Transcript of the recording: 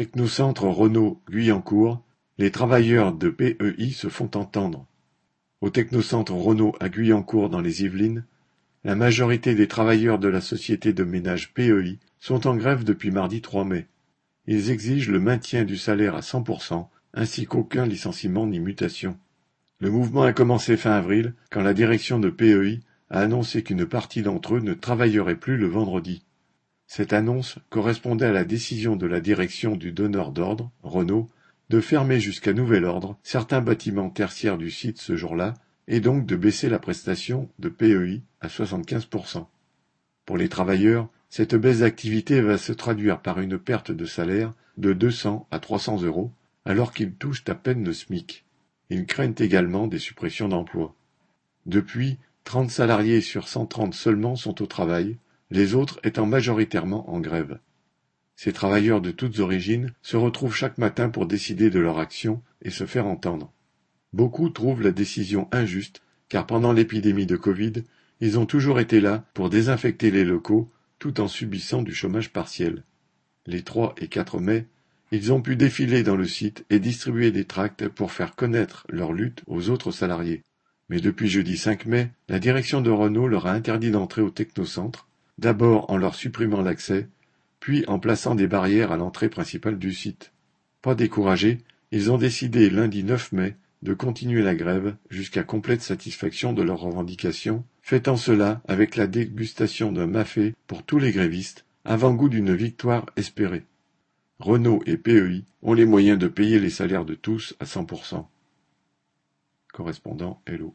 Technocentre Renault Guyancourt, les travailleurs de PEI se font entendre. Au technocentre Renault à Guyancourt dans les Yvelines, la majorité des travailleurs de la société de ménage PEI sont en grève depuis mardi 3 mai. Ils exigent le maintien du salaire à 100%, ainsi qu'aucun licenciement ni mutation. Le mouvement a commencé fin avril, quand la direction de PEI a annoncé qu'une partie d'entre eux ne travaillerait plus le vendredi. Cette annonce correspondait à la décision de la direction du donneur d'ordre, Renault, de fermer jusqu'à nouvel ordre certains bâtiments tertiaires du site ce jour-là et donc de baisser la prestation de PEI à 75%. Pour les travailleurs, cette baisse d'activité va se traduire par une perte de salaire de 200 à 300 euros alors qu'ils touchent à peine le SMIC. Ils craignent également des suppressions d'emplois. Depuis, 30 salariés sur 130 seulement sont au travail, les autres étant majoritairement en grève. Ces travailleurs de toutes origines se retrouvent chaque matin pour décider de leur action et se faire entendre. Beaucoup trouvent la décision injuste car pendant l'épidémie de Covid, ils ont toujours été là pour désinfecter les locaux tout en subissant du chômage partiel. Les 3 et 4 mai, ils ont pu défiler dans le site et distribuer des tracts pour faire connaître leur lutte aux autres salariés. Mais depuis jeudi 5 mai, la direction de Renault leur a interdit d'entrer au technocentre d'abord en leur supprimant l'accès, puis en plaçant des barrières à l'entrée principale du site. Pas découragés, ils ont décidé lundi 9 mai de continuer la grève jusqu'à complète satisfaction de leurs revendications, fêtant cela avec la dégustation d'un mafé pour tous les grévistes, avant-goût d'une victoire espérée. Renault et PEI ont les moyens de payer les salaires de tous à 100%. Correspondant Hello.